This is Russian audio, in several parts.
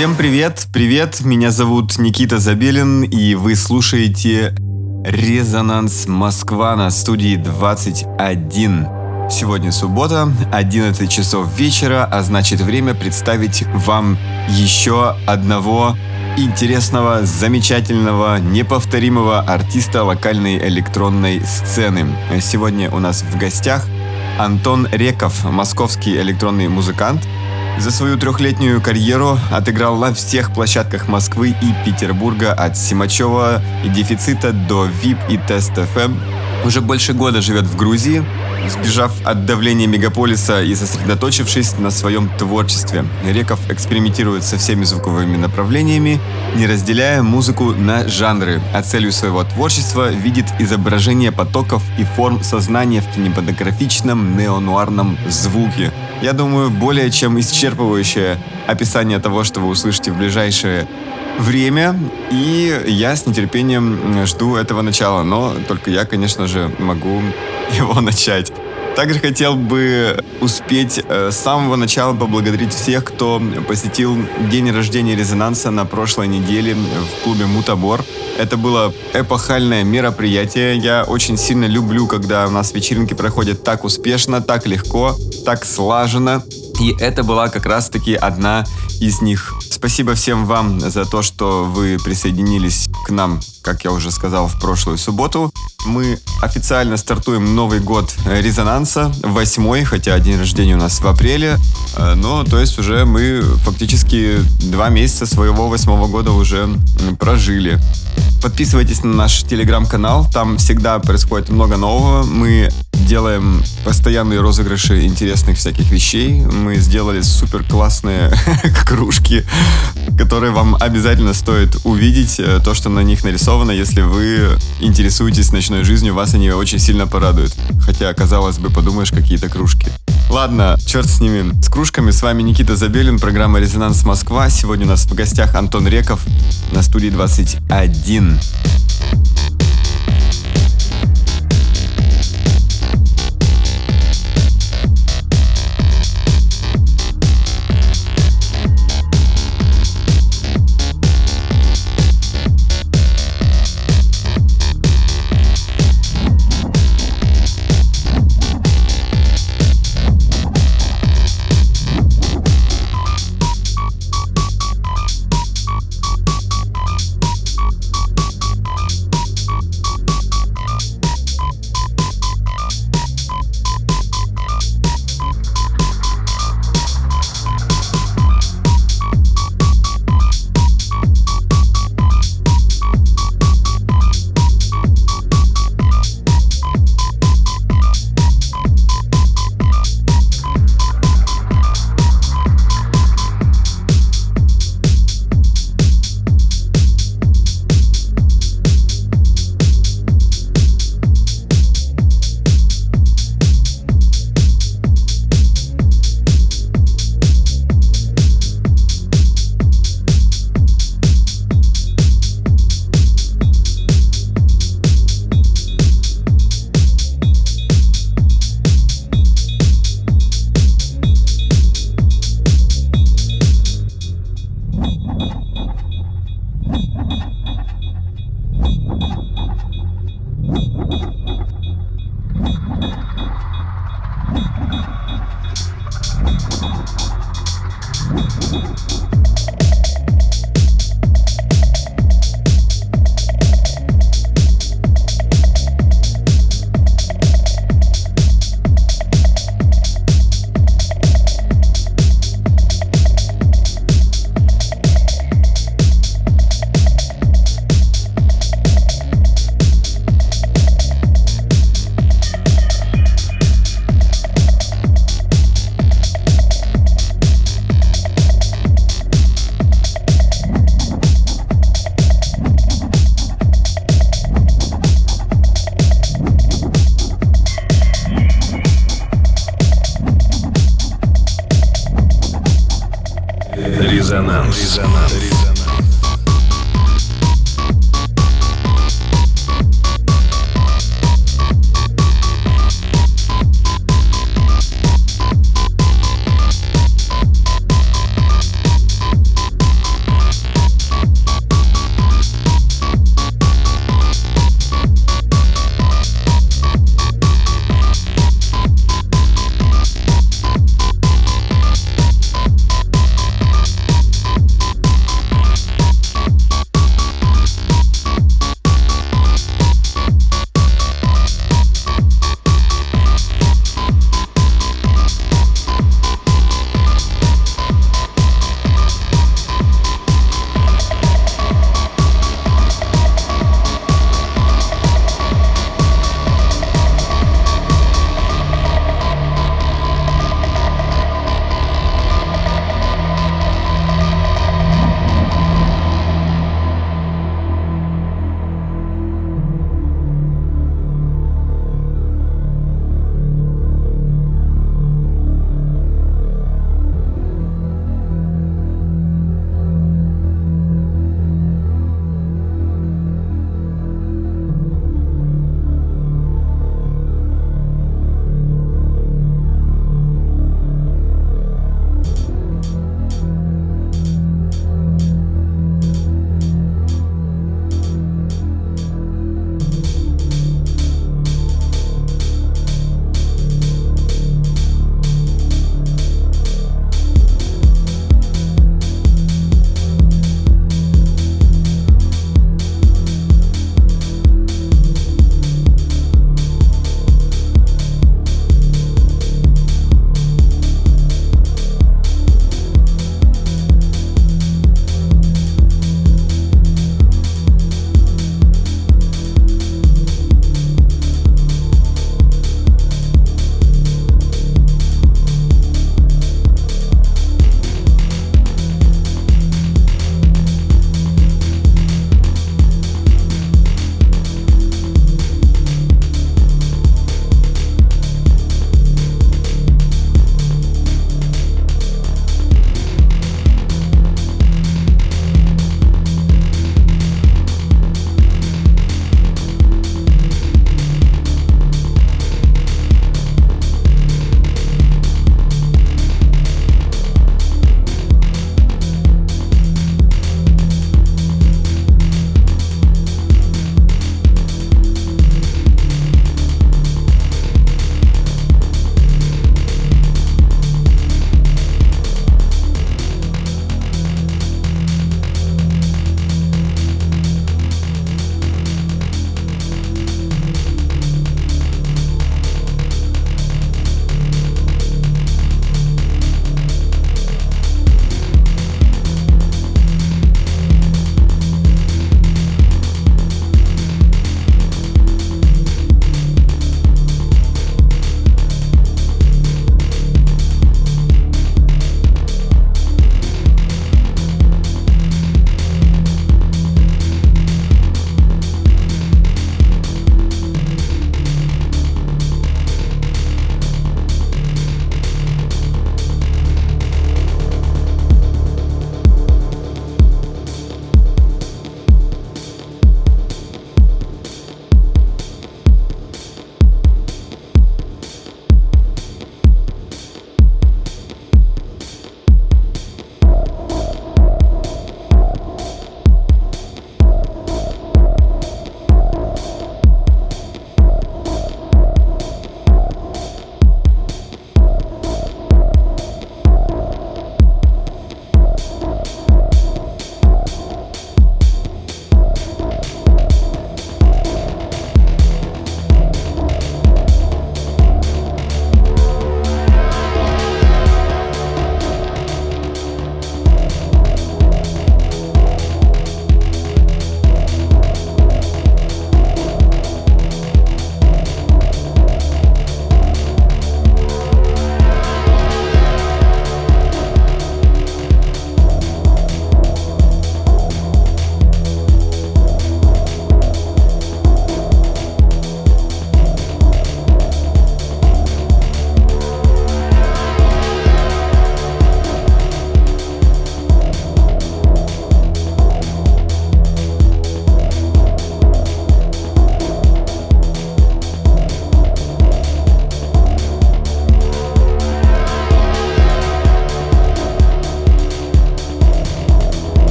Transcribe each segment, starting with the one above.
Всем привет, привет, меня зовут Никита Забелин, и вы слушаете «Резонанс Москва» на студии 21. Сегодня суббота, 11 часов вечера, а значит время представить вам еще одного интересного, замечательного, неповторимого артиста локальной электронной сцены. Сегодня у нас в гостях Антон Реков, московский электронный музыкант. За свою трехлетнюю карьеру отыграл на всех площадках Москвы и Петербурга от Симачева и Дефицита до VIP и Тест FM. Уже больше года живет в Грузии, сбежав от давления мегаполиса и сосредоточившись на своем творчестве. Реков экспериментирует со всеми звуковыми направлениями, не разделяя музыку на жанры, а целью своего творчества видит изображение потоков и форм сознания в кинематографичном неонуарном звуке. Я думаю, более чем исчерпывающее описание того, что вы услышите в ближайшие время, и я с нетерпением жду этого начала, но только я, конечно же, могу его начать. Также хотел бы успеть э, с самого начала поблагодарить всех, кто посетил день рождения резонанса на прошлой неделе в клубе Мутабор. Это было эпохальное мероприятие. Я очень сильно люблю, когда у нас вечеринки проходят так успешно, так легко, так слаженно. И это была как раз-таки одна из них. Спасибо всем вам за то, что вы присоединились к нам, как я уже сказал, в прошлую субботу. Мы официально стартуем Новый год резонанса, восьмой, хотя день рождения у нас в апреле. Э, но, то есть уже мы фактически два месяца своего восьмого года уже прожили. Подписывайтесь на наш телеграм-канал, там всегда происходит много нового. Мы делаем постоянные розыгрыши интересных всяких вещей. Мы сделали супер классные кружки, которые вам обязательно стоит увидеть. Э, то, что на них нарисовано, если вы интересуетесь ночной жизнью, вас они очень сильно порадуют. Хотя, казалось бы, подумаешь, какие-то кружки. Ладно, черт с ними. С кружками с вами Никита Забелин, программа «Резонанс Москва». Сегодня у нас в гостях Антон Реков на студии 21.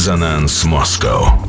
Резонанс Москва.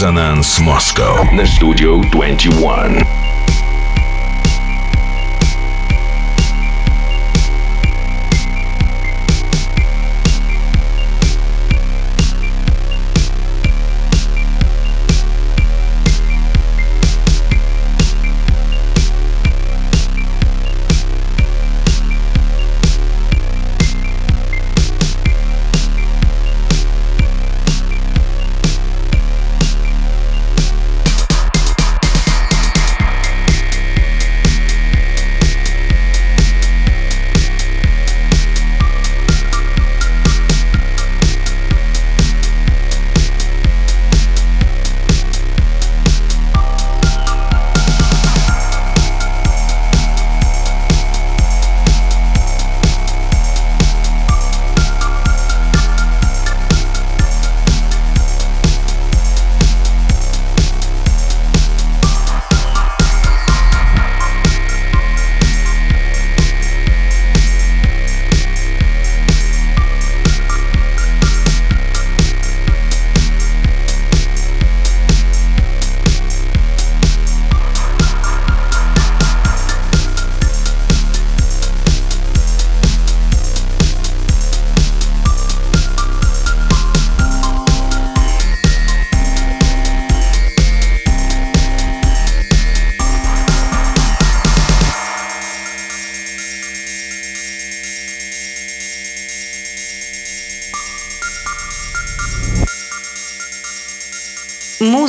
Резонанс Москва на Studio 21.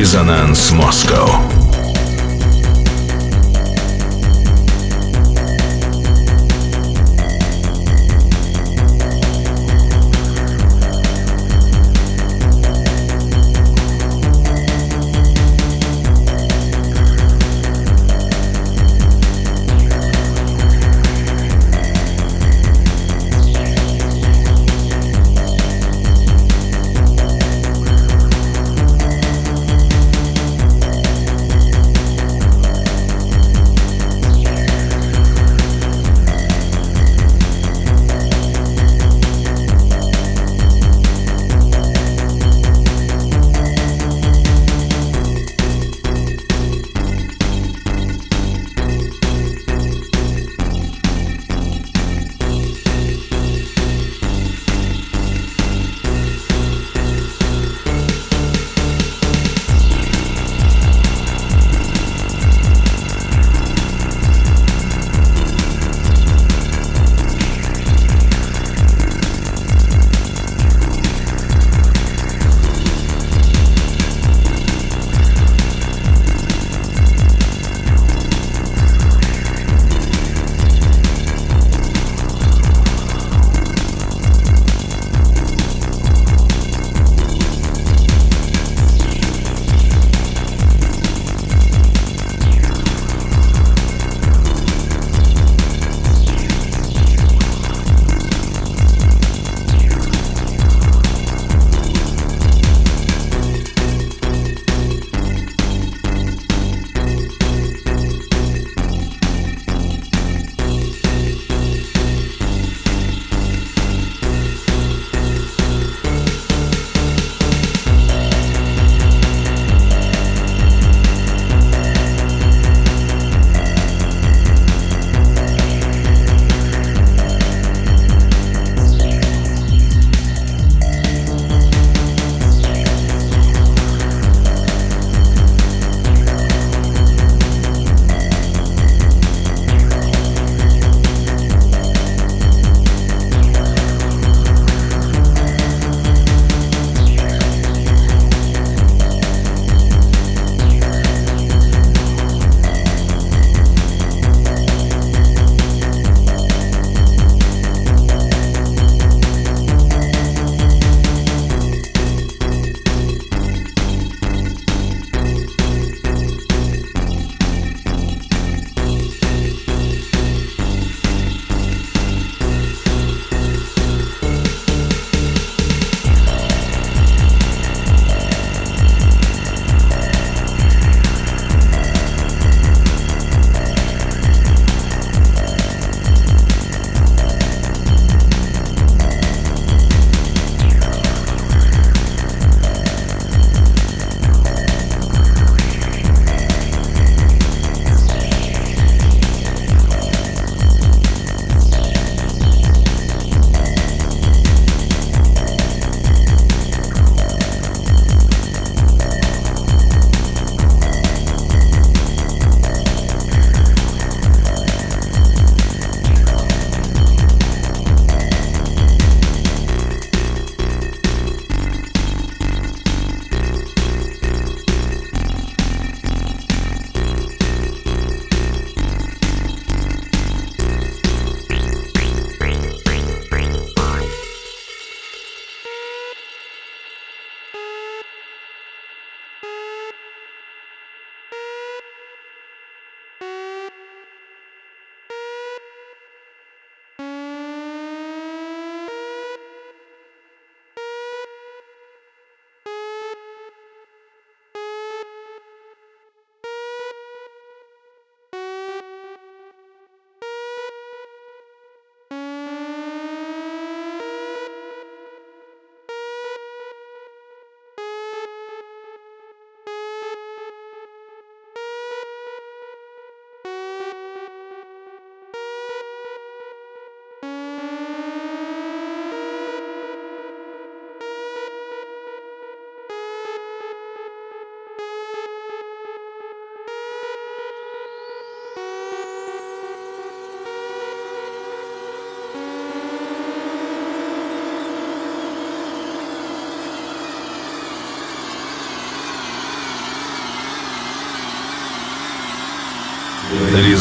Резонанс Москва.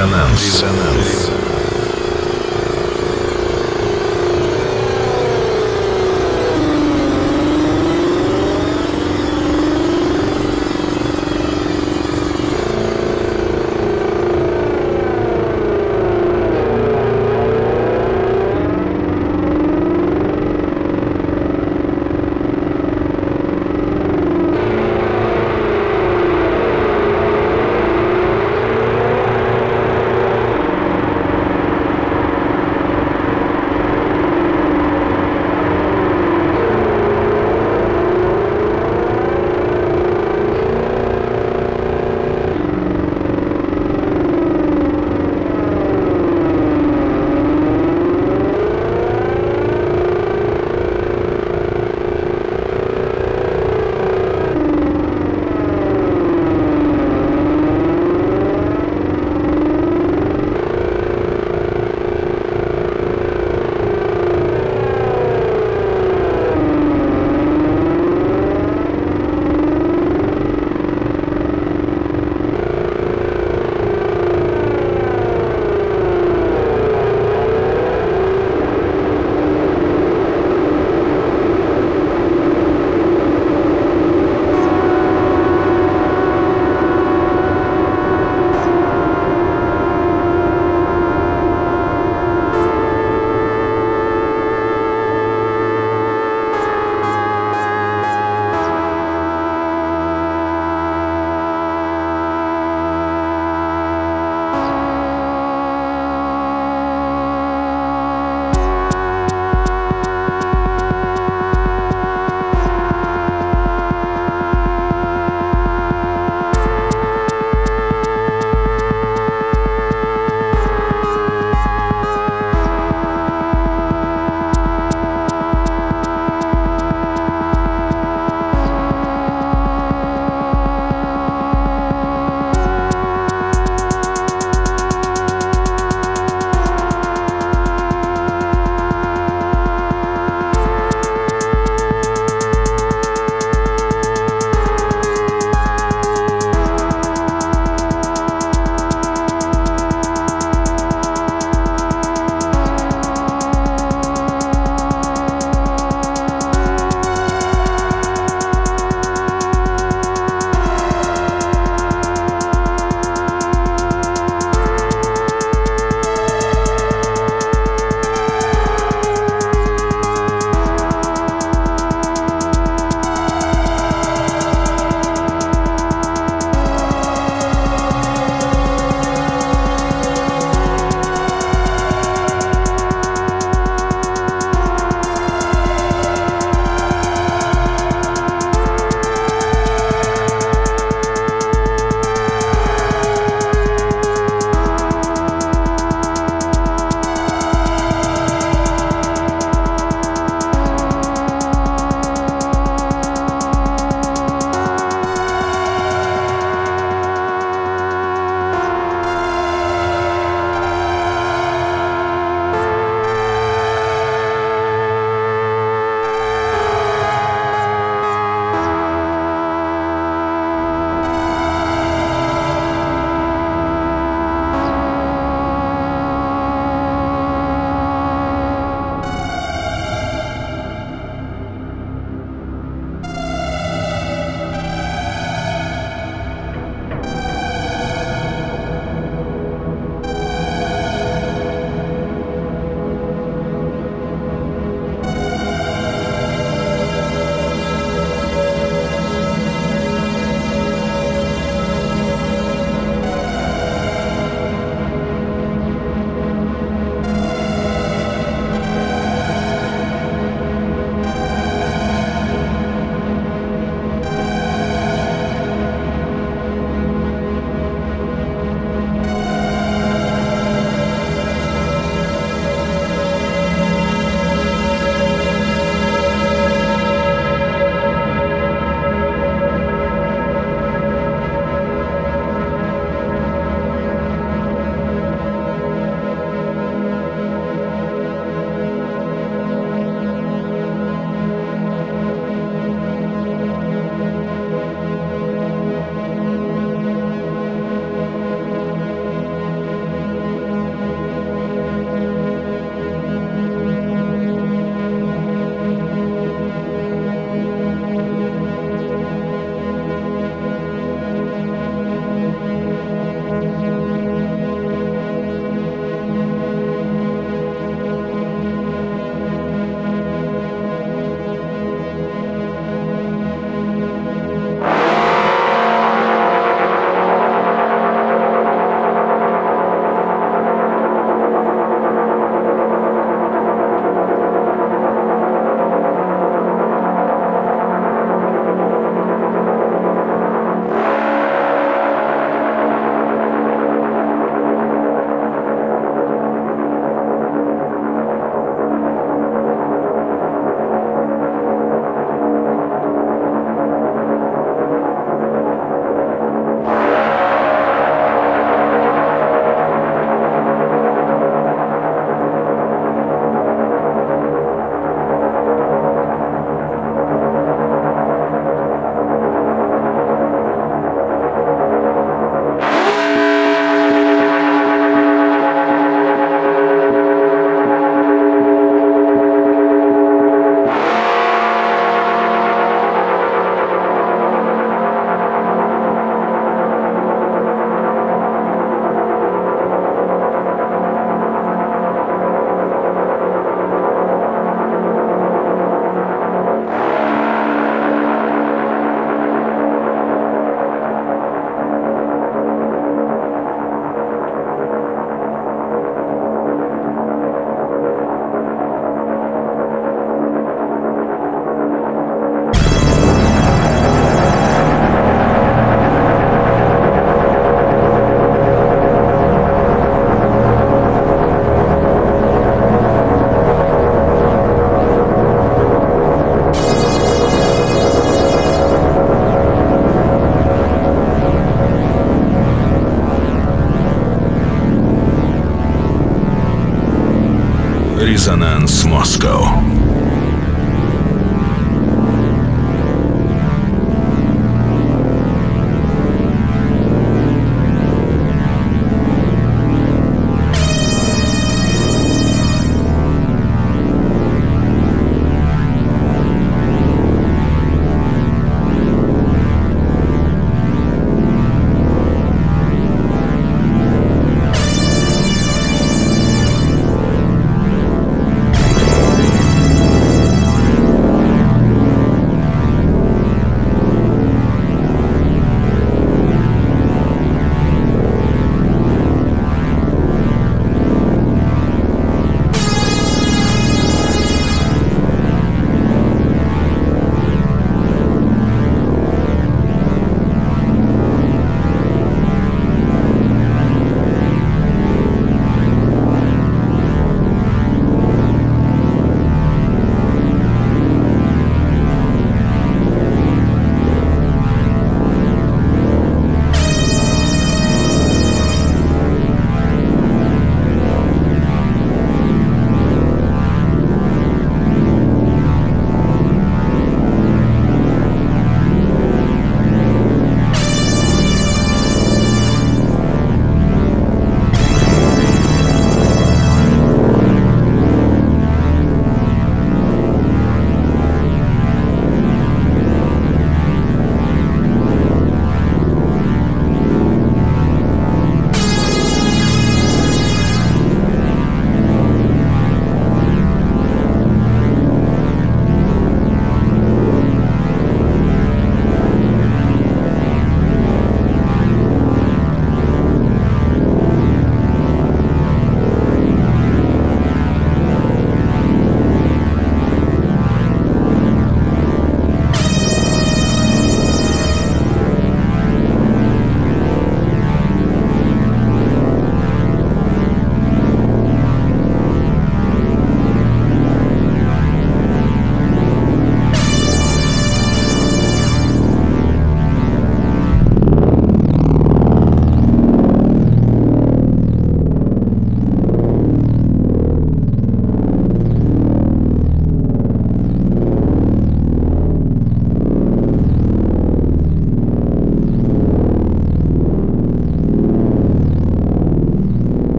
Резонанс. Резонанс.